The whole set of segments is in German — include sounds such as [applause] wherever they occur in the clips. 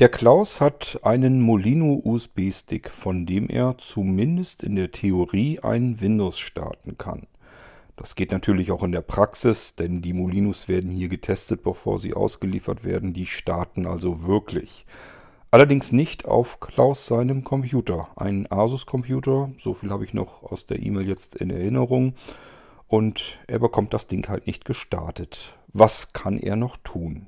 Der Klaus hat einen Molino USB-Stick, von dem er zumindest in der Theorie ein Windows starten kann. Das geht natürlich auch in der Praxis, denn die Molinos werden hier getestet, bevor sie ausgeliefert werden. Die starten also wirklich. Allerdings nicht auf Klaus seinem Computer. Ein Asus-Computer, so viel habe ich noch aus der E-Mail jetzt in Erinnerung. Und er bekommt das Ding halt nicht gestartet. Was kann er noch tun?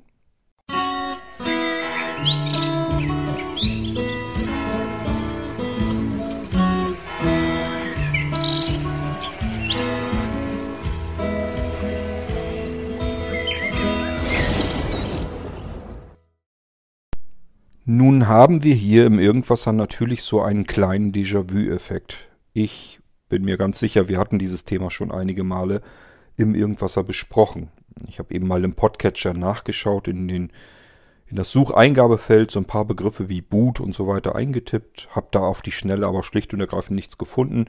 Nun haben wir hier im Irgendwasser natürlich so einen kleinen Déjà-vu-Effekt. Ich bin mir ganz sicher, wir hatten dieses Thema schon einige Male im Irgendwasser besprochen. Ich habe eben mal im Podcatcher nachgeschaut, in, den, in das Sucheingabefeld so ein paar Begriffe wie Boot und so weiter eingetippt, habe da auf die Schnelle aber schlicht und ergreifend nichts gefunden.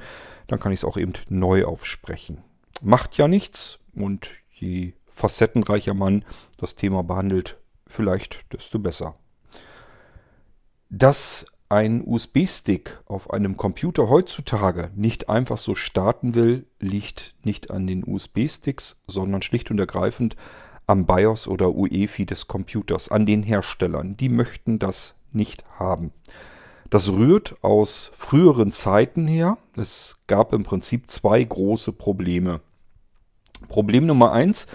Dann kann ich es auch eben neu aufsprechen. Macht ja nichts und je facettenreicher man das Thema behandelt, vielleicht desto besser. Dass ein USB-Stick auf einem Computer heutzutage nicht einfach so starten will, liegt nicht an den USB-Sticks, sondern schlicht und ergreifend am BIOS oder UEFI des Computers, an den Herstellern. Die möchten das nicht haben. Das rührt aus früheren Zeiten her. Es gab im Prinzip zwei große Probleme. Problem Nummer eins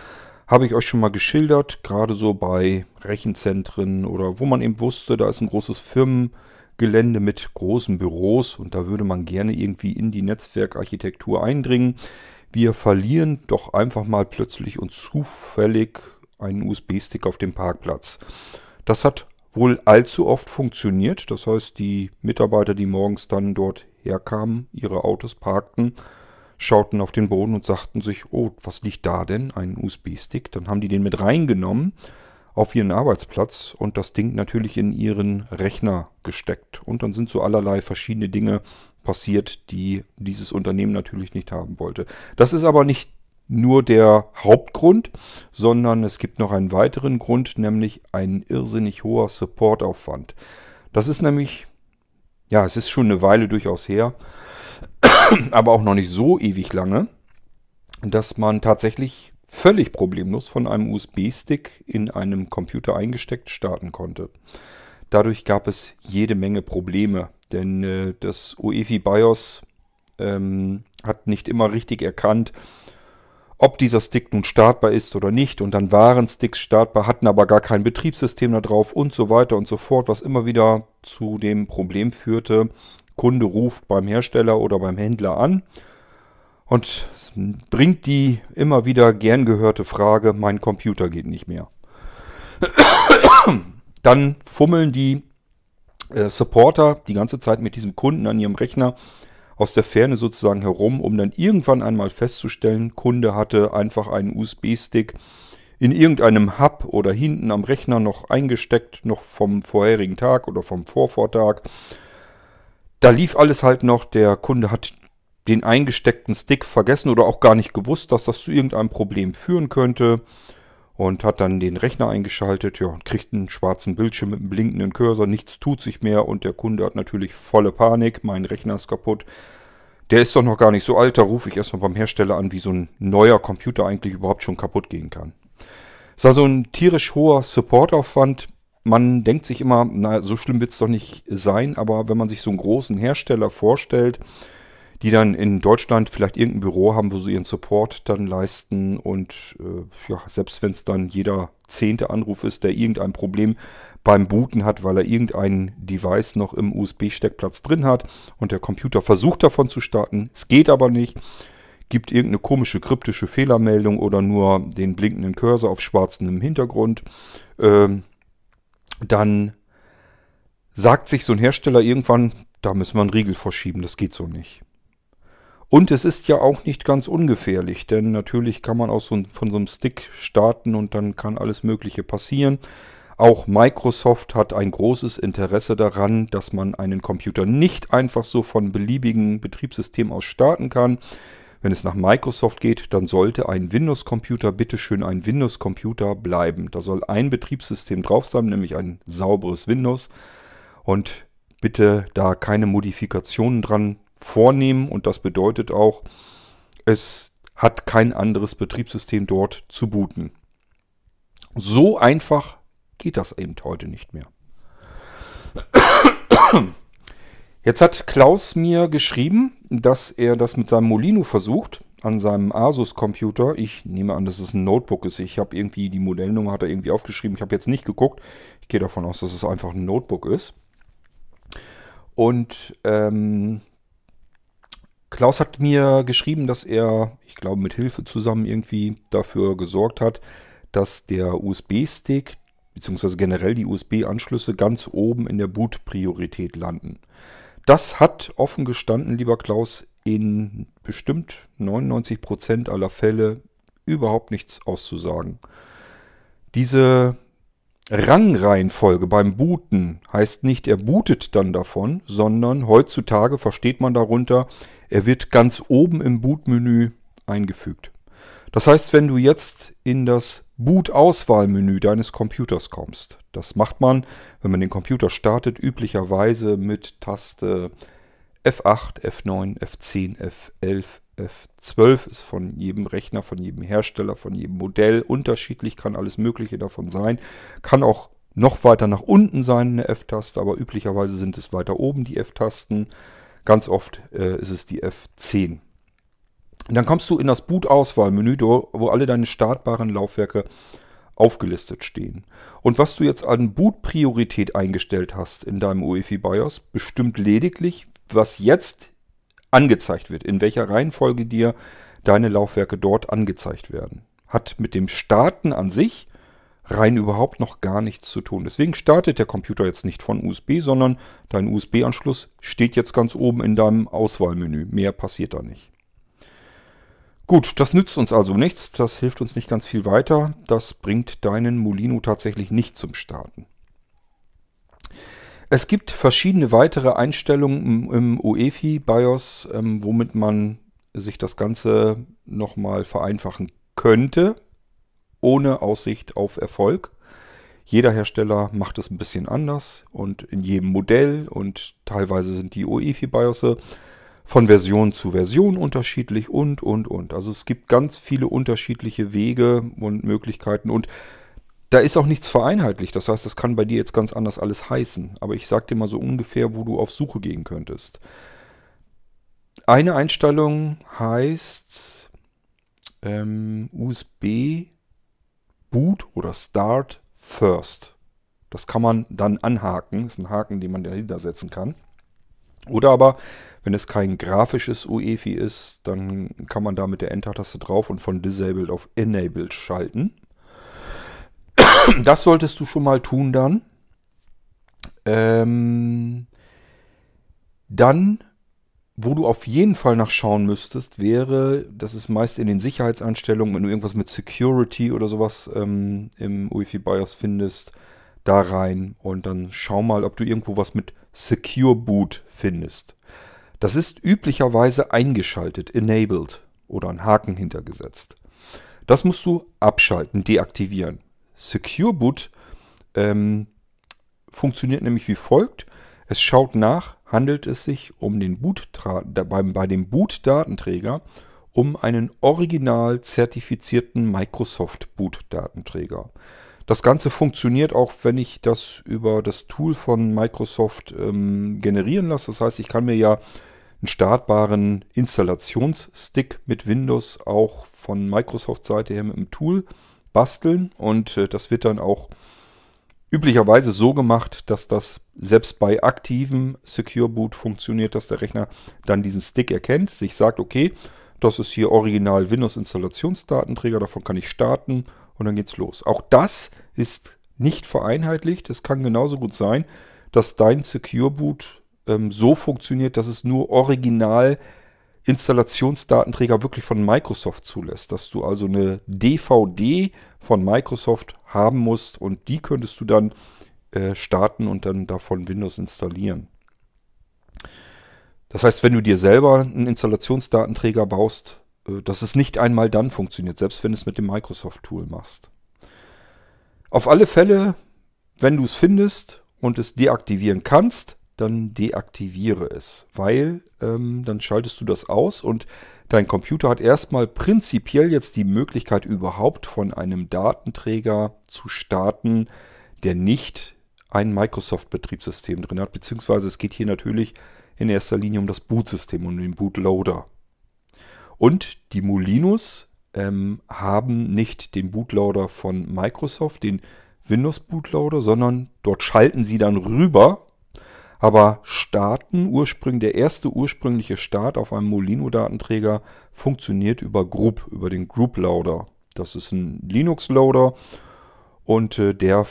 habe ich euch schon mal geschildert, gerade so bei Rechenzentren oder wo man eben wusste, da ist ein großes Firmengelände mit großen Büros und da würde man gerne irgendwie in die Netzwerkarchitektur eindringen. Wir verlieren doch einfach mal plötzlich und zufällig einen USB-Stick auf dem Parkplatz. Das hat wohl allzu oft funktioniert. Das heißt, die Mitarbeiter, die morgens dann dort herkamen, ihre Autos parkten, schauten auf den Boden und sagten sich, oh, was liegt da denn? Ein USB-Stick. Dann haben die den mit reingenommen auf ihren Arbeitsplatz und das Ding natürlich in ihren Rechner gesteckt. Und dann sind so allerlei verschiedene Dinge passiert, die dieses Unternehmen natürlich nicht haben wollte. Das ist aber nicht nur der Hauptgrund, sondern es gibt noch einen weiteren Grund, nämlich ein irrsinnig hoher Supportaufwand. Das ist nämlich, ja, es ist schon eine Weile durchaus her, [coughs] aber auch noch nicht so ewig lange, dass man tatsächlich völlig problemlos von einem USB-Stick in einem Computer eingesteckt starten konnte. Dadurch gab es jede Menge Probleme, denn äh, das UEFI BIOS ähm, hat nicht immer richtig erkannt, ob dieser Stick nun startbar ist oder nicht. Und dann waren Sticks startbar, hatten aber gar kein Betriebssystem da drauf und so weiter und so fort, was immer wieder zu dem Problem führte, Kunde ruft beim Hersteller oder beim Händler an und bringt die immer wieder gern gehörte Frage, mein Computer geht nicht mehr. [coughs] Dann fummeln die äh, Supporter die ganze Zeit mit diesem Kunden an ihrem Rechner aus der Ferne sozusagen herum, um dann irgendwann einmal festzustellen, Kunde hatte einfach einen USB-Stick in irgendeinem Hub oder hinten am Rechner noch eingesteckt, noch vom vorherigen Tag oder vom Vorvortag da lief alles halt noch. Der Kunde hat den eingesteckten Stick vergessen oder auch gar nicht gewusst, dass das zu irgendeinem Problem führen könnte. Und hat dann den Rechner eingeschaltet, ja, und kriegt einen schwarzen Bildschirm mit einem blinkenden Cursor, nichts tut sich mehr und der Kunde hat natürlich volle Panik, mein Rechner ist kaputt. Der ist doch noch gar nicht so alt, da rufe ich erstmal beim Hersteller an, wie so ein neuer Computer eigentlich überhaupt schon kaputt gehen kann. Ist also ein tierisch hoher Supportaufwand man denkt sich immer, na, so schlimm wird es doch nicht sein, aber wenn man sich so einen großen Hersteller vorstellt, die dann in Deutschland vielleicht irgendein Büro haben, wo sie ihren Support dann leisten und äh, ja, selbst wenn es dann jeder zehnte Anruf ist, der irgendein Problem beim Booten hat, weil er irgendein Device noch im USB-Steckplatz drin hat und der Computer versucht davon zu starten, es geht aber nicht, gibt irgendeine komische kryptische Fehlermeldung oder nur den blinkenden Cursor auf schwarzem Hintergrund. Ähm, dann sagt sich so ein Hersteller irgendwann, da müssen wir einen Riegel verschieben, das geht so nicht. Und es ist ja auch nicht ganz ungefährlich, denn natürlich kann man auch so von so einem Stick starten und dann kann alles Mögliche passieren. Auch Microsoft hat ein großes Interesse daran, dass man einen Computer nicht einfach so von beliebigen Betriebssystemen aus starten kann. Wenn es nach Microsoft geht, dann sollte ein Windows-Computer bitteschön ein Windows-Computer bleiben. Da soll ein Betriebssystem drauf sein, nämlich ein sauberes Windows. Und bitte da keine Modifikationen dran vornehmen. Und das bedeutet auch, es hat kein anderes Betriebssystem dort zu booten. So einfach geht das eben heute nicht mehr. Jetzt hat Klaus mir geschrieben, dass er das mit seinem Molino versucht, an seinem Asus-Computer. Ich nehme an, dass es ein Notebook ist. Ich habe irgendwie die Modellnummer hat er irgendwie aufgeschrieben. Ich habe jetzt nicht geguckt. Ich gehe davon aus, dass es einfach ein Notebook ist. Und ähm, Klaus hat mir geschrieben, dass er, ich glaube, mit Hilfe zusammen irgendwie dafür gesorgt hat, dass der USB-Stick beziehungsweise generell die USB-Anschlüsse ganz oben in der Boot-Priorität landen. Das hat offen gestanden, lieber Klaus, in bestimmt 99% aller Fälle überhaupt nichts auszusagen. Diese Rangreihenfolge beim Booten heißt nicht, er bootet dann davon, sondern heutzutage versteht man darunter, er wird ganz oben im Bootmenü eingefügt. Das heißt, wenn du jetzt in das Boot-Auswahlmenü deines Computers kommst, das macht man, wenn man den Computer startet, üblicherweise mit Taste F8, F9, F10, F11, F12 ist von jedem Rechner, von jedem Hersteller, von jedem Modell unterschiedlich, kann alles Mögliche davon sein. Kann auch noch weiter nach unten sein, eine F-Taste, aber üblicherweise sind es weiter oben die F-Tasten. Ganz oft äh, ist es die F10. Und dann kommst du in das Boot-Auswahlmenü, wo alle deine startbaren Laufwerke aufgelistet stehen. Und was du jetzt an Boot-Priorität eingestellt hast in deinem UEFI BIOS, bestimmt lediglich, was jetzt angezeigt wird, in welcher Reihenfolge dir deine Laufwerke dort angezeigt werden. Hat mit dem Starten an sich rein überhaupt noch gar nichts zu tun. Deswegen startet der Computer jetzt nicht von USB, sondern dein USB-Anschluss steht jetzt ganz oben in deinem Auswahlmenü. Mehr passiert da nicht. Gut, das nützt uns also nichts. Das hilft uns nicht ganz viel weiter. Das bringt deinen Molino tatsächlich nicht zum Starten. Es gibt verschiedene weitere Einstellungen im UEFI BIOS, ähm, womit man sich das Ganze nochmal vereinfachen könnte, ohne Aussicht auf Erfolg. Jeder Hersteller macht es ein bisschen anders und in jedem Modell und teilweise sind die UEFI BIOS von Version zu Version unterschiedlich und, und, und. Also es gibt ganz viele unterschiedliche Wege und Möglichkeiten und da ist auch nichts vereinheitlicht. Das heißt, das kann bei dir jetzt ganz anders alles heißen. Aber ich sag dir mal so ungefähr, wo du auf Suche gehen könntest. Eine Einstellung heißt ähm, USB Boot oder Start First. Das kann man dann anhaken. Das ist ein Haken, den man dahinter setzen kann. Oder aber, wenn es kein grafisches UEFI ist, dann kann man da mit der Enter-Taste drauf und von Disabled auf Enabled schalten. [coughs] Das solltest du schon mal tun dann. Ähm, dann, wo du auf jeden Fall nachschauen müsstest, wäre, das ist meist in den Sicherheitseinstellungen, wenn du irgendwas mit Security oder sowas ähm, im UEFI BIOS findest, da rein und dann schau mal, ob du irgendwo was mit Secure Boot findest. Das ist üblicherweise eingeschaltet, enabled oder ein Haken hintergesetzt. Das musst du abschalten, deaktivieren. Secure Boot ähm, funktioniert nämlich wie folgt. Es schaut nach, handelt es sich um den Boot beim, bei dem Boot-Datenträger um einen original zertifizierten Microsoft Boot-Datenträger. Das Ganze funktioniert auch, wenn ich das über das Tool von Microsoft ähm, generieren lasse. Das heißt, ich kann mir ja einen startbaren Installationsstick mit Windows auch von Microsoft-Seite her mit dem Tool basteln und äh, das wird dann auch üblicherweise so gemacht, dass das selbst bei aktivem Secure Boot funktioniert, dass der Rechner dann diesen Stick erkennt, sich sagt, okay, das ist hier original Windows Installationsdatenträger, davon kann ich starten und dann geht's los. Auch das ist nicht vereinheitlicht. Es kann genauso gut sein, dass dein Secure Boot ähm, so funktioniert, dass es nur original Installationsdatenträger wirklich von Microsoft zulässt, dass du also eine DVD von Microsoft haben musst und die könntest du dann äh, starten und dann davon Windows installieren. Das heißt, wenn du dir selber einen Installationsdatenträger baust, äh, dass es nicht einmal dann funktioniert, selbst wenn du es mit dem Microsoft-Tool machst. Auf alle Fälle, wenn du es findest und es deaktivieren kannst, dann deaktiviere es, weil ähm, dann schaltest du das aus und dein Computer hat erstmal prinzipiell jetzt die Möglichkeit überhaupt von einem Datenträger zu starten, der nicht ein Microsoft-Betriebssystem drin hat, beziehungsweise es geht hier natürlich in erster Linie um das Bootsystem und den Bootloader. Und die Molinos ähm, haben nicht den Bootloader von Microsoft, den Windows Bootloader, sondern dort schalten sie dann rüber. Aber starten, ursprünglich, der erste ursprüngliche Start auf einem Molino-Datenträger funktioniert über Group, über den Group Loader. Das ist ein Linux-Loader und äh, der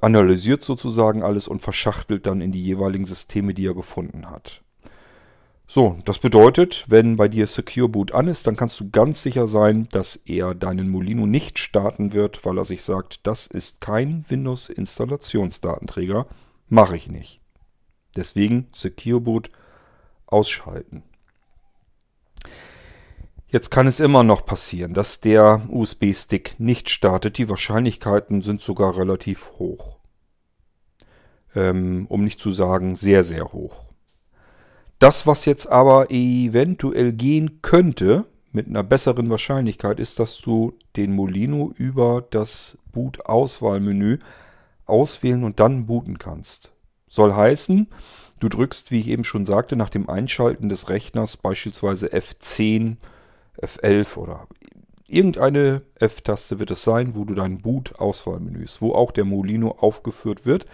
analysiert sozusagen alles und verschachtelt dann in die jeweiligen Systeme, die er gefunden hat. So, das bedeutet, wenn bei dir Secure Boot an ist, dann kannst du ganz sicher sein, dass er deinen Molino nicht starten wird, weil er sich sagt, das ist kein Windows-Installationsdatenträger, mache ich nicht. Deswegen Secure Boot ausschalten. Jetzt kann es immer noch passieren, dass der USB-Stick nicht startet. Die Wahrscheinlichkeiten sind sogar relativ hoch. Ähm, um nicht zu sagen sehr, sehr hoch. Das, was jetzt aber eventuell gehen könnte, mit einer besseren Wahrscheinlichkeit, ist, dass du den Molino über das Boot-Auswahlmenü auswählen und dann booten kannst. Soll heißen, du drückst, wie ich eben schon sagte, nach dem Einschalten des Rechners beispielsweise F10, F11 oder irgendeine F-Taste wird es sein, wo du dein Boot-Auswahlmenü ist, wo auch der Molino aufgeführt wird.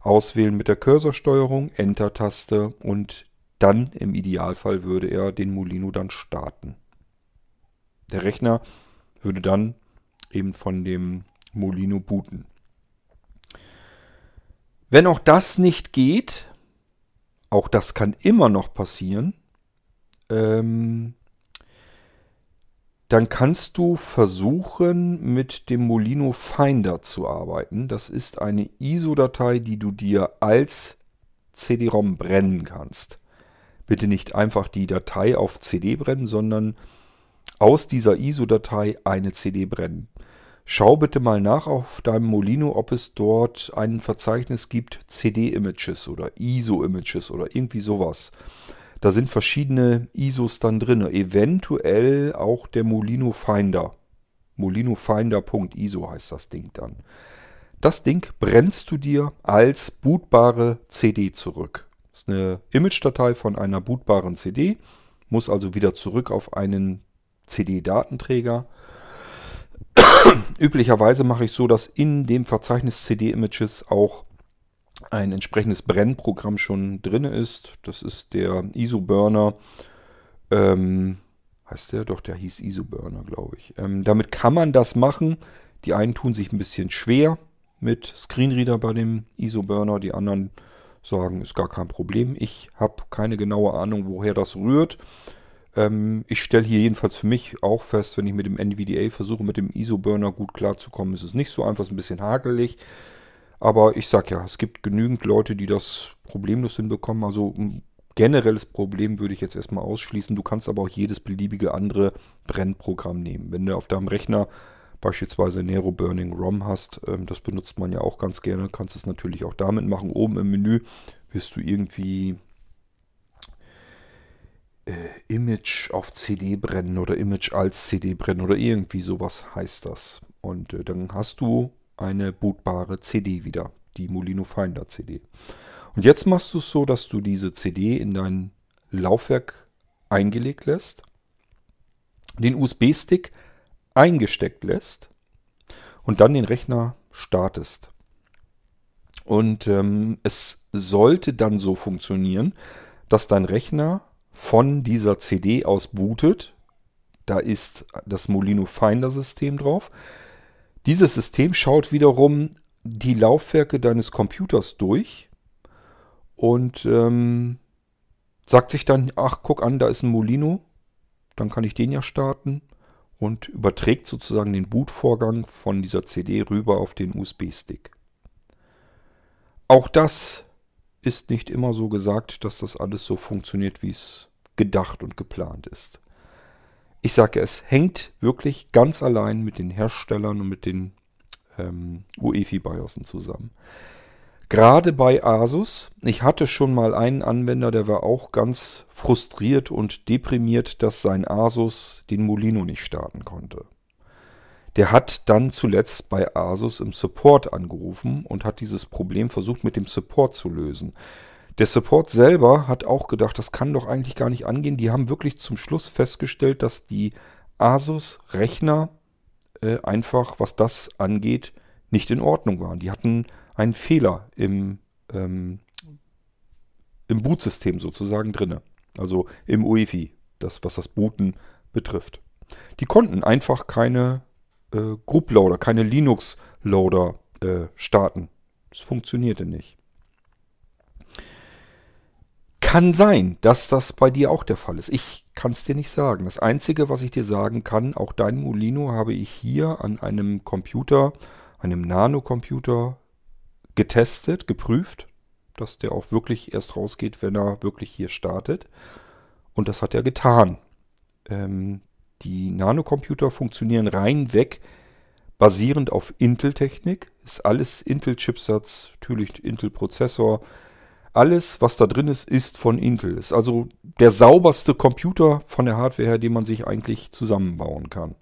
Auswählen mit der Cursorsteuerung, Enter-Taste und dann im Idealfall würde er den Molino dann starten. Der Rechner würde dann eben von dem Molino booten. Wenn auch das nicht geht, auch das kann immer noch passieren, ähm, dann kannst du versuchen, mit dem Molino Finder zu arbeiten. Das ist eine ISO-Datei, die du dir als CD-ROM brennen kannst bitte nicht einfach die Datei auf CD brennen, sondern aus dieser ISO-Datei eine CD brennen. Schau bitte mal nach auf deinem Molino, ob es dort ein Verzeichnis gibt, CD-Images oder ISO-Images oder irgendwie sowas. Da sind verschiedene ISOs dann drin, eventuell auch der Molino Finder. molinofinder.iso heißt das Ding dann. Das Ding brennst du dir als bootbare CD zurück. Das ist eine Image-Datei von einer bootbaren CD, muss also wieder zurück auf einen CD-Datenträger. [coughs] Üblicherweise mache ich so, dass in dem Verzeichnis CD-Images auch ein entsprechendes Brennprogramm schon drin ist. Das ist der ISO-Burner. Ähm, heißt der? Doch, der hieß ISO-Burner, glaube ich. Ähm, damit kann man das machen. Die einen tun sich ein bisschen schwer mit Screenreader bei dem ISO-Burner, die anderen sagen, ist gar kein Problem. Ich habe keine genaue Ahnung, woher das rührt. Ähm, ich stelle hier jedenfalls für mich auch fest, wenn ich mit dem NVDA versuche, mit dem ISO-Burner gut klarzukommen, ist es nicht so einfach, ist ein bisschen hakelig. Aber ich sage ja, es gibt genügend Leute, die das problemlos hinbekommen. Also ein generelles Problem würde ich jetzt erstmal ausschließen. Du kannst aber auch jedes beliebige andere Brennprogramm nehmen. Wenn du auf deinem Rechner beispielsweise Nero Burning ROM hast, ähm, das benutzt man ja auch ganz gerne, kannst es natürlich auch damit machen. Oben im Menü wirst du irgendwie Image auf CD brennen oder Image als CD brennen oder irgendwie sowas heißt das. Und äh, dann hast du eine bootbare CD wieder, die Molino Finder CD. Und jetzt machst du es so, dass du diese CD in dein Laufwerk eingelegt lässt, den USB-Stick eingesteckt lässt und dann den Rechner startest. Und ähm, es sollte dann so funktionieren, dass dein Rechner von dieser CD aus bootet. Da ist das Molino Finder System drauf. Dieses System schaut wiederum die Laufwerke deines Computers durch und ähm, sagt sich dann, ach guck an, da ist ein Molino, dann kann ich den ja starten und überträgt sozusagen den Bootvorgang von dieser CD rüber auf den USB-Stick. Auch das ist nicht immer so gesagt, dass das alles so funktioniert, wie es gedacht und geplant ist. Ich sage, es hängt wirklich ganz allein mit den Herstellern und mit den ähm, UEFI-BIOSen zusammen. Gerade bei Asus, ich hatte schon mal einen Anwender, der war auch ganz frustriert und deprimiert, dass sein Asus den Molino nicht starten konnte. Der hat dann zuletzt bei Asus im Support angerufen und hat dieses Problem versucht mit dem Support zu lösen. Der Support selber hat auch gedacht, das kann doch eigentlich gar nicht angehen. Die haben wirklich zum Schluss festgestellt, dass die Asus-Rechner äh, einfach, was das angeht, nicht in Ordnung waren. Die hatten einen Fehler im, ähm, im Bootsystem sozusagen drinne. Also im UEFI, das, was das Booten betrifft. Die konnten einfach keine äh, Group Loader, keine Linux Loader äh, starten. Das funktionierte nicht. Kann sein, dass das bei dir auch der Fall ist. Ich kann es dir nicht sagen. Das Einzige, was ich dir sagen kann, auch dein Molino habe ich hier an einem Computer, einem Nano-Computer getestet, geprüft, dass der auch wirklich erst rausgeht, wenn er wirklich hier startet. Und das hat er getan. Ähm, die Nanocomputer funktionieren rein weg, basierend auf Intel-Technik. Ist alles Intel-Chipsatz, natürlich Intel-Prozessor. Alles, was da drin ist, ist von Intel. Ist also der sauberste Computer von der Hardware her, den man sich eigentlich zusammenbauen kann.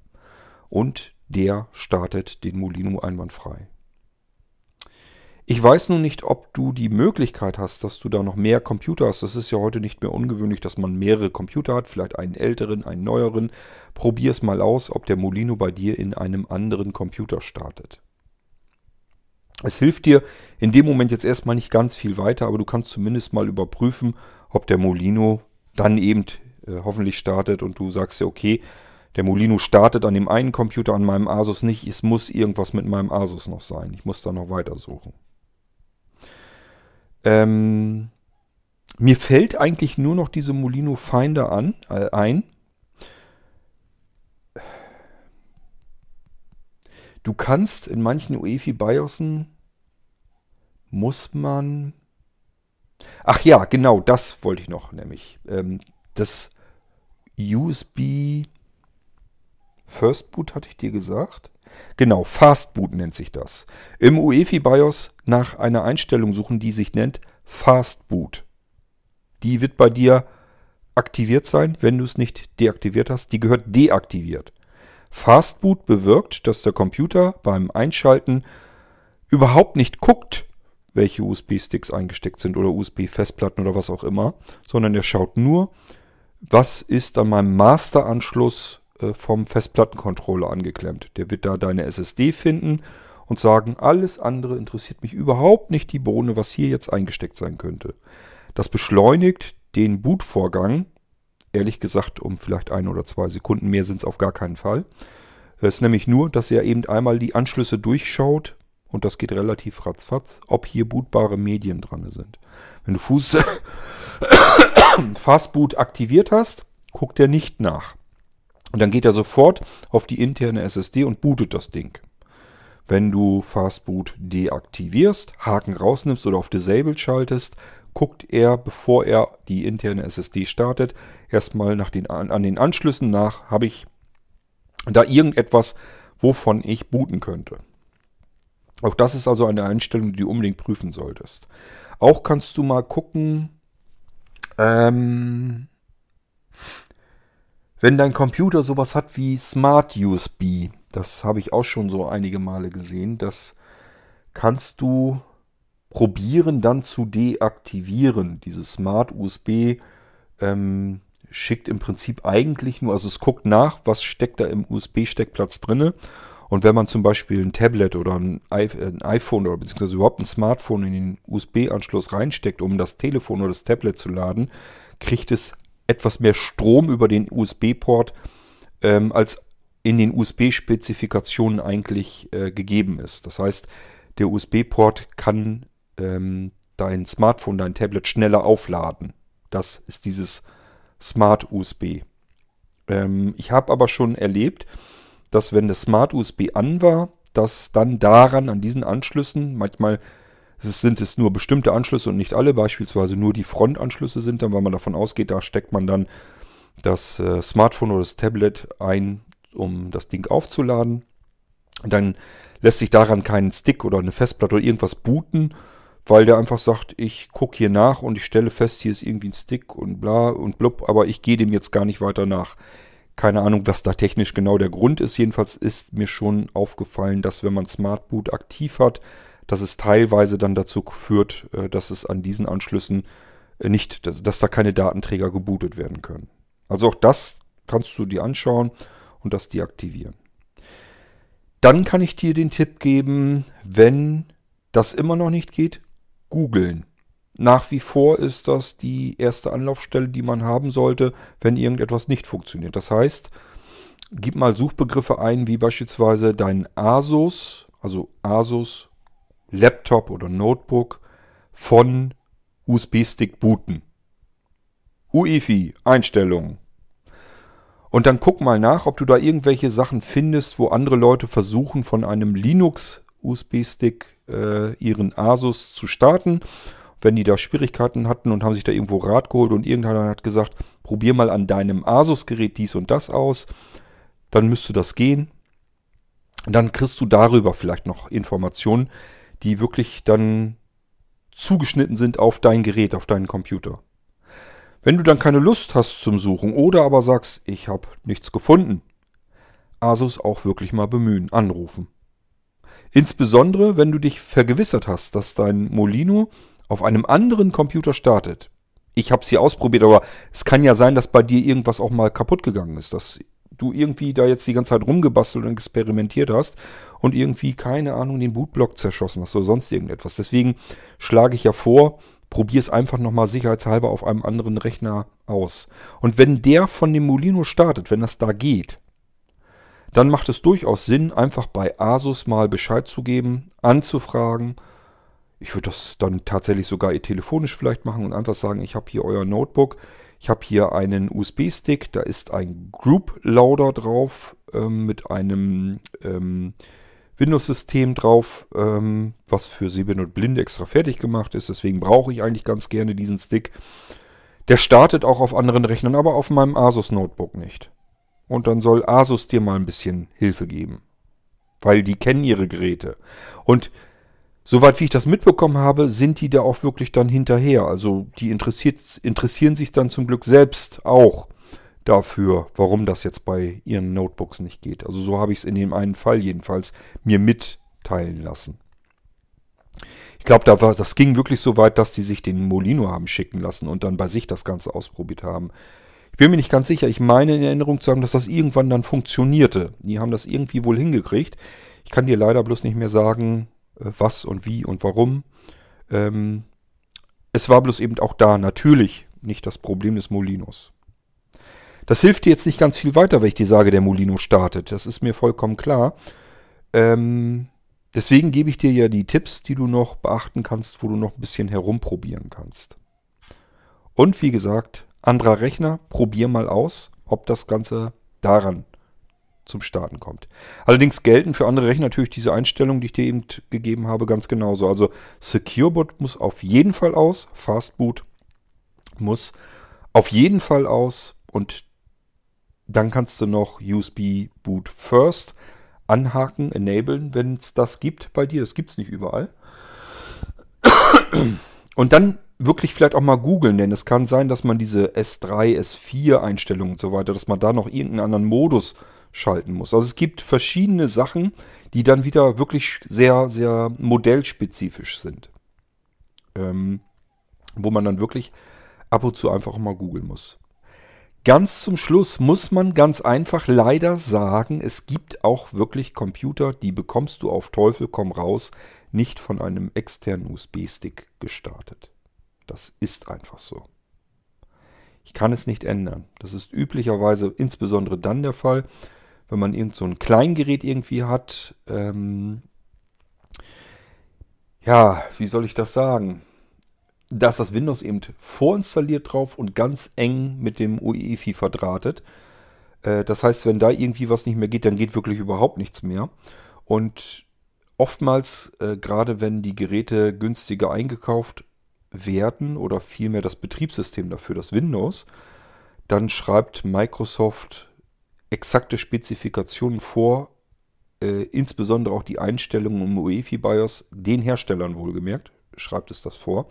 Und der startet den Molino einwandfrei. Ich weiß nun nicht, ob du die Möglichkeit hast, dass du da noch mehr Computer hast. Das ist ja heute nicht mehr ungewöhnlich, dass man mehrere Computer hat, vielleicht einen älteren, einen neueren. Probier es mal aus, ob der Molino bei dir in einem anderen Computer startet. Es hilft dir in dem Moment jetzt erstmal nicht ganz viel weiter, aber du kannst zumindest mal überprüfen, ob der Molino dann eben äh, hoffentlich startet und du sagst ja, okay, der Molino startet an dem einen Computer, an meinem Asus nicht. Es muss irgendwas mit meinem Asus noch sein. Ich muss da noch weitersuchen. Ähm, mir fällt eigentlich nur noch diese Molino Finder an, äh, ein. Du kannst in manchen UEFI BIOSen muss man. Ach ja, genau, das wollte ich noch, nämlich ähm, das USB First Boot hatte ich dir gesagt. Genau, Fastboot nennt sich das. Im UEFI BIOS nach einer Einstellung suchen, die sich nennt Fastboot. Die wird bei dir aktiviert sein, wenn du es nicht deaktiviert hast. Die gehört deaktiviert. Fastboot bewirkt, dass der Computer beim Einschalten überhaupt nicht guckt, welche USB-Sticks eingesteckt sind oder USB-Festplatten oder was auch immer, sondern er schaut nur, was ist an meinem Master-Anschluss äh, vom Festplattencontroller angeklemmt. Der wird da deine SSD finden und sagen, alles andere interessiert mich überhaupt nicht die Bohne, was hier jetzt eingesteckt sein könnte. Das beschleunigt den Bootvorgang, ehrlich gesagt um vielleicht ein oder zwei Sekunden, mehr sind es auf gar keinen Fall. Es ist nämlich nur, dass er eben einmal die Anschlüsse durchschaut und das geht relativ ratzfatz, ob hier bootbare Medien dran sind. Wenn du Fuß [coughs] Fastboot aktiviert hast, guckt er nicht nach. Und dann geht er sofort auf die interne SSD und bootet das Ding. Wenn du Fastboot deaktivierst, Haken rausnimmst oder auf Disabled schaltest, guckt er, bevor er die interne SSD startet, erstmal nach den, an den Anschlüssen nach, habe ich da irgendetwas, wovon ich booten könnte. Auch das ist also eine Einstellung, die du unbedingt prüfen solltest. Auch kannst du mal gucken, ähm, wenn dein Computer sowas hat wie Smart USB, das habe ich auch schon so einige Male gesehen, das kannst du probieren dann zu deaktivieren. Dieses Smart USB ähm, schickt im Prinzip eigentlich nur, also es guckt nach, was steckt da im USB-Steckplatz drinne. Und wenn man zum Beispiel ein Tablet oder ein, iPhone oder beziehungsweise überhaupt ein Smartphone in den USB-Anschluss reinsteckt, um das Telefon oder das Tablet zu laden, kriegt es etwas mehr Strom über den USB-Port, ähm, als in den USB-Spezifikationen eigentlich äh, gegeben ist. Das heißt, der USB-Port kann ähm, dein Smartphone, dein Tablet schneller aufladen. Das ist dieses Smart USB. Ähm, ich habe aber schon erlebt, dass wenn das Smart USB an war, dass dann daran, an diesen Anschlüssen, manchmal sind es nur bestimmte Anschlüsse und nicht alle, beispielsweise nur die Frontanschlüsse sind dann, weil man davon ausgeht, da steckt man dann das äh, Smartphone oder das Tablet ein, um das Ding aufzuladen. Dann lässt sich daran keinen Stick oder eine Festplatte oder irgendwas booten, weil der einfach sagt, ich gucke hier nach und ich stelle fest, hier ist irgendwie ein Stick und bla und blub, aber ich gehe dem jetzt gar nicht weiter nach. Keine Ahnung, was da technisch genau der Grund ist. Jedenfalls ist mir schon aufgefallen, dass wenn man Smart Boot aktiv hat, dass es teilweise dann dazu führt, äh, dass es an diesen Anschlüssen äh, nicht, dass, dass da keine Datenträger gebootet werden können. Also auch das kannst du dir anschauen und das deaktivieren. Dann kann ich dir den Tipp geben, wenn das immer noch nicht geht, googeln. Nach wie vor ist das die erste Anlaufstelle, die man haben sollte, wenn irgendetwas nicht funktioniert. Das heißt, gib mal Suchbegriffe ein, wie beispielsweise dein Asus, also Asus Laptop oder Notebook von USB-Stick booten. UEFI, Einstellungen. Und dann guck mal nach, ob du da irgendwelche Sachen findest, wo andere Leute versuchen, von einem Linux USB-Stick äh, ihren Asus zu starten. Wenn die da Schwierigkeiten hatten und haben sich da irgendwo Rat geholt und irgendeiner hat gesagt, probier mal an deinem Asus-Gerät dies und das aus, dann müsste das gehen. Dann kriegst du darüber vielleicht noch Informationen, die wirklich dann zugeschnitten sind auf dein Gerät, auf deinen Computer. Wenn du dann keine Lust hast zum Suchen oder aber sagst, ich habe nichts gefunden, Asus auch wirklich mal bemühen, anrufen. Insbesondere, wenn du dich vergewissert hast, dass dein Molino auf einem anderen Computer startet. Ich habe es hier ausprobiert, aber es kann ja sein, dass bei dir irgendwas auch mal kaputt gegangen ist, dass du irgendwie da jetzt die ganze Zeit rumgebastelt und experimentiert hast und irgendwie, keine Ahnung, den Bootblock zerschossen hast oder sonst irgendetwas. Deswegen schlage ich ja vor, probier es einfach nochmal sicherheitshalber auf einem anderen Rechner aus. Und wenn der von dem Molino startet, wenn das da geht, dann macht es durchaus Sinn, einfach bei Asus mal Bescheid zu geben, anzufragen. Ich würde das dann tatsächlich sogar telefonisch vielleicht machen und einfach sagen, ich habe hier euer Notebook, ich habe hier einen USB-Stick, da ist ein Group Loader drauf ähm, mit einem ähm, Windows-System drauf, ähm, was für Sehbehinderte und Blinde extra fertig gemacht ist. Deswegen brauche ich eigentlich ganz gerne diesen Stick. Der startet auch auf anderen Rechnern, aber auf meinem Asus Notebook nicht. Und dann soll Asus dir mal ein bisschen Hilfe geben. Weil die kennen ihre Geräte. Und Soweit wie ich das mitbekommen habe, sind die da auch wirklich dann hinterher. Also die interessieren sich dann zum Glück selbst auch dafür, warum das jetzt bei ihren Notebooks nicht geht. Also so habe ich es in dem einen Fall jedenfalls mir mitteilen lassen. Ich glaube, da das ging wirklich so weit, dass die sich den Molino haben schicken lassen und dann bei sich das Ganze ausprobiert haben. Ich bin mir nicht ganz sicher. Ich meine in Erinnerung zu haben, dass das irgendwann dann funktionierte. Die haben das irgendwie wohl hingekriegt. Ich kann dir leider bloß nicht mehr sagen, äh, was und wie und warum. Ähm, es war bloß eben auch da natürlich nicht das Problem des Molinos. Das hilft dir jetzt nicht ganz viel weiter, wenn ich dir sage, der Molino startet. Das ist mir vollkommen klar. Ähm, deswegen gebe ich dir ja die Tipps, die du noch beachten kannst, wo du noch ein bisschen herumprobieren kannst. Und wie gesagt, anderer Rechner, probier mal aus, ob das Ganze daran zum Starten kommt. Allerdings gelten für andere Rechner natürlich diese Einstellungen, die ich dir eben gegeben habe, ganz genauso. Also Secure Boot muss auf jeden Fall aus, Fastboot muss auf jeden Fall aus und dann kannst du noch USB Boot First anhaken, enablen, wenn es das gibt bei dir. Das gibt es nicht überall. Und dann wirklich vielleicht auch mal googeln, denn es kann sein, dass man diese S3, S4 Einstellungen und so weiter, dass man da noch irgendeinen anderen Modus schalten muss. Also es gibt verschiedene Sachen, die dann wieder wirklich sehr, sehr modellspezifisch sind. Ähm, wo man dann wirklich ab und zu einfach mal googeln muss. Ganz zum Schluss muss man ganz einfach leider sagen, es gibt auch wirklich Computer, die bekommst du auf Teufel komm raus, nicht von einem externen USB-Stick gestartet. Das ist einfach so. Ich kann es nicht ändern. Das ist üblicherweise insbesondere dann der Fall, wenn man irgend so ein Kleingerät irgendwie hat. Ähm, ja, wie soll ich das sagen? Da ist das Windows eben vorinstalliert drauf und ganz eng mit dem UEFI verdrahtet. Äh, das heißt, wenn da irgendwie was nicht mehr geht, dann geht wirklich überhaupt nichts mehr. Und oftmals, äh, gerade wenn die Geräte günstiger eingekauft werden oder vielmehr das Betriebssystem dafür, das Windows, dann schreibt Microsoft exakte Spezifikationen vor, äh, insbesondere auch die Einstellungen im UEFI BIOS, den Herstellern wohlgemerkt, schreibt es das vor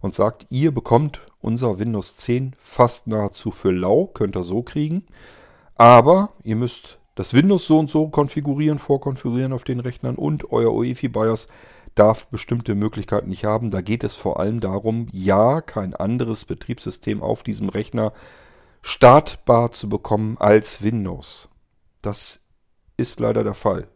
und sagt, ihr bekommt unser Windows 10 fast nahezu für lau, könnt ihr so kriegen, aber ihr müsst das Windows so und so konfigurieren, vorkonfigurieren auf den Rechnern und euer UEFI BIOS darf bestimmte Möglichkeiten nicht haben. Da geht es vor allem darum, ja, kein anderes Betriebssystem auf diesem Rechner startbar zu bekommen als Windows. Das ist leider der Fall.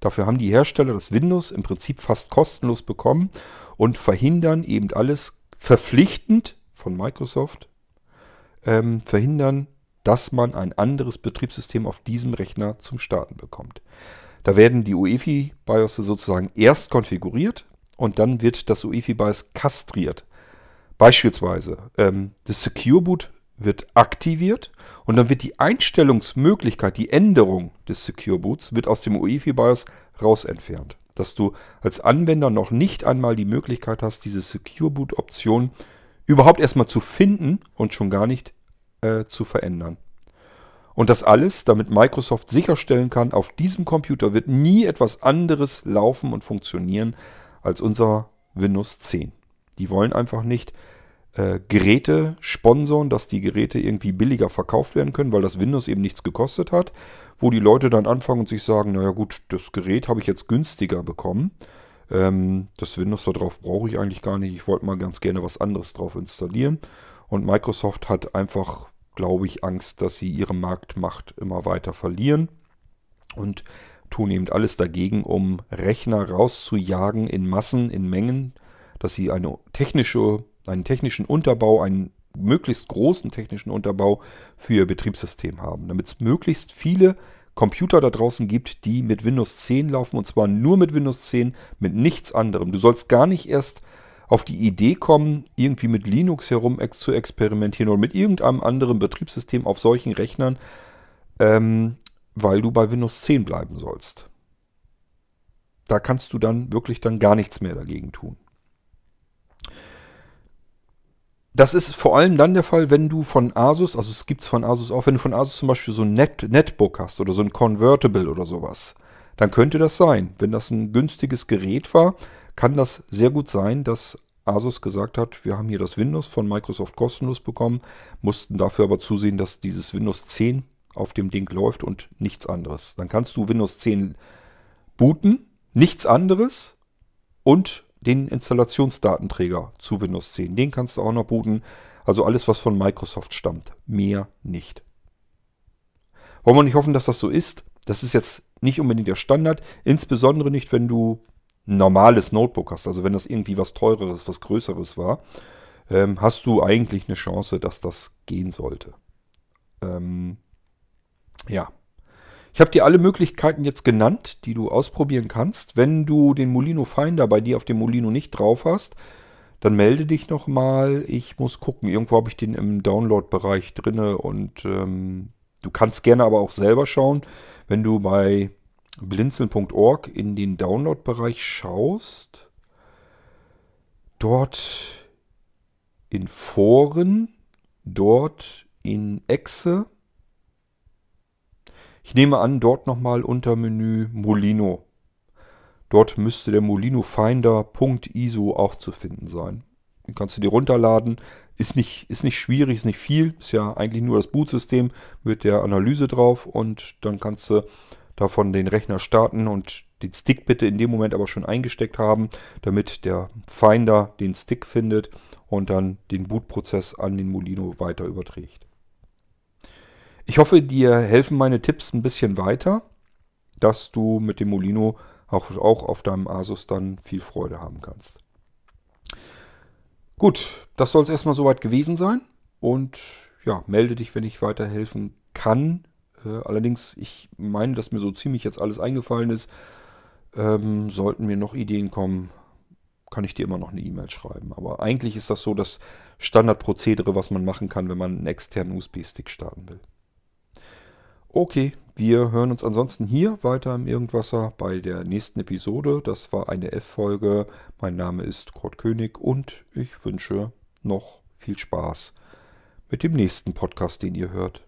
Dafür haben die Hersteller das Windows im Prinzip fast kostenlos bekommen und verhindern eben alles verpflichtend von Microsoft, ähm, verhindern, dass man ein anderes Betriebssystem auf diesem Rechner zum Starten bekommt. Da werden die UEFI BIOS sozusagen erst konfiguriert und dann wird das UEFI BIOS kastriert. Beispielsweise ähm, das Secure Boot wird aktiviert und dann wird die Einstellungsmöglichkeit, die Änderung des Secure Boots wird aus dem UEFI BIOS raus entfernt. Dass du als Anwender noch nicht einmal die Möglichkeit hast, diese Secure Boot Option überhaupt erstmal zu finden und schon gar nicht äh, zu verändern. Und das alles, damit Microsoft sicherstellen kann, auf diesem Computer wird nie etwas anderes laufen und funktionieren als unser Windows 10. Die wollen einfach nicht, äh, Geräte sponsoren, dass die Geräte irgendwie billiger verkauft werden können, weil das Windows eben nichts gekostet hat, wo die Leute dann anfangen und sich sagen, naja gut, das Gerät habe ich jetzt günstiger bekommen. Ähm, das Windows da drauf brauche ich eigentlich gar nicht. Ich wollte mal ganz gerne was anderes drauf installieren. Und Microsoft hat einfach, glaube ich, Angst, dass sie ihre Marktmacht immer weiter verlieren und tun eben alles dagegen, um Rechner rauszujagen in Massen, in Mengen, dass sie eine technische einen technischen Unterbau, einen möglichst großen technischen Unterbau für ihr Betriebssystem haben, damit es möglichst viele Computer da draußen gibt, die mit Windows 10 laufen und zwar nur mit Windows 10, mit nichts anderem. Du sollst gar nicht erst auf die Idee kommen, irgendwie mit Linux herum ex zu experimentieren oder mit irgendeinem anderen Betriebssystem auf solchen Rechnern, ähm, weil du bei Windows 10 bleiben sollst. Da kannst du dann wirklich dann gar nichts mehr dagegen tun. Das ist vor allem dann der Fall, wenn du von Asus, also es gibt es von Asus auch, wenn du von Asus zum Beispiel so ein Net Netbook hast oder so ein Convertible oder sowas, dann könnte das sein. Wenn das ein günstiges Gerät war, kann das sehr gut sein, dass Asus gesagt hat, wir haben hier das Windows von Microsoft kostenlos bekommen, mussten dafür aber zusehen, dass dieses Windows 10 auf dem Ding läuft und nichts anderes. Dann kannst du Windows 10 booten, nichts anderes und den Installationsdatenträger zu Windows 10. Den kannst du auch noch booten. Also alles, was von Microsoft stammt. Mehr nicht. Wollen wir nicht hoffen, dass das so ist? Das ist jetzt nicht unbedingt der Standard. Insbesondere nicht, wenn du ein normales Notebook hast. Also wenn das irgendwie was teureres, was größeres war, ähm, hast du eigentlich eine Chance, dass das gehen sollte. Ähm, ja. Ich habe dir alle Möglichkeiten jetzt genannt, die du ausprobieren kannst. Wenn du den Molino Finder bei dir auf dem Molino nicht drauf hast, dann melde dich nochmal. Ich muss gucken. Irgendwo habe ich den im Download-Bereich drinne und ähm, du kannst gerne aber auch selber schauen. Wenn du bei blinzeln.org in den Download-Bereich schaust, dort in Foren, dort in Exe, ich nehme an, dort nochmal unter Menü Molino. Dort müsste der Molino Finder.iso auch zu finden sein. Den kannst du dir runterladen. Ist nicht, ist nicht schwierig, ist nicht viel. Ist ja eigentlich nur das Bootsystem mit der Analyse drauf. Und dann kannst du davon den Rechner starten und den Stick bitte in dem Moment aber schon eingesteckt haben, damit der Finder den Stick findet und dann den Bootprozess an den Molino weiter überträgt. Ich hoffe, dir helfen meine Tipps ein bisschen weiter, dass du mit dem Molino auch, auch auf deinem Asus dann viel Freude haben kannst. Gut, das soll es erstmal soweit gewesen sein. Und ja, melde dich, wenn ich weiterhelfen kann. Äh, allerdings, ich meine, dass mir so ziemlich jetzt alles eingefallen ist. Ähm, sollten mir noch Ideen kommen, kann ich dir immer noch eine E-Mail schreiben. Aber eigentlich ist das so das Standardprozedere, was man machen kann, wenn man einen externen USB-Stick starten will. Okay, wir hören uns ansonsten hier weiter im Irgendwasser bei der nächsten Episode. Das war eine F-Folge. Mein Name ist Kurt König und ich wünsche noch viel Spaß mit dem nächsten Podcast, den ihr hört.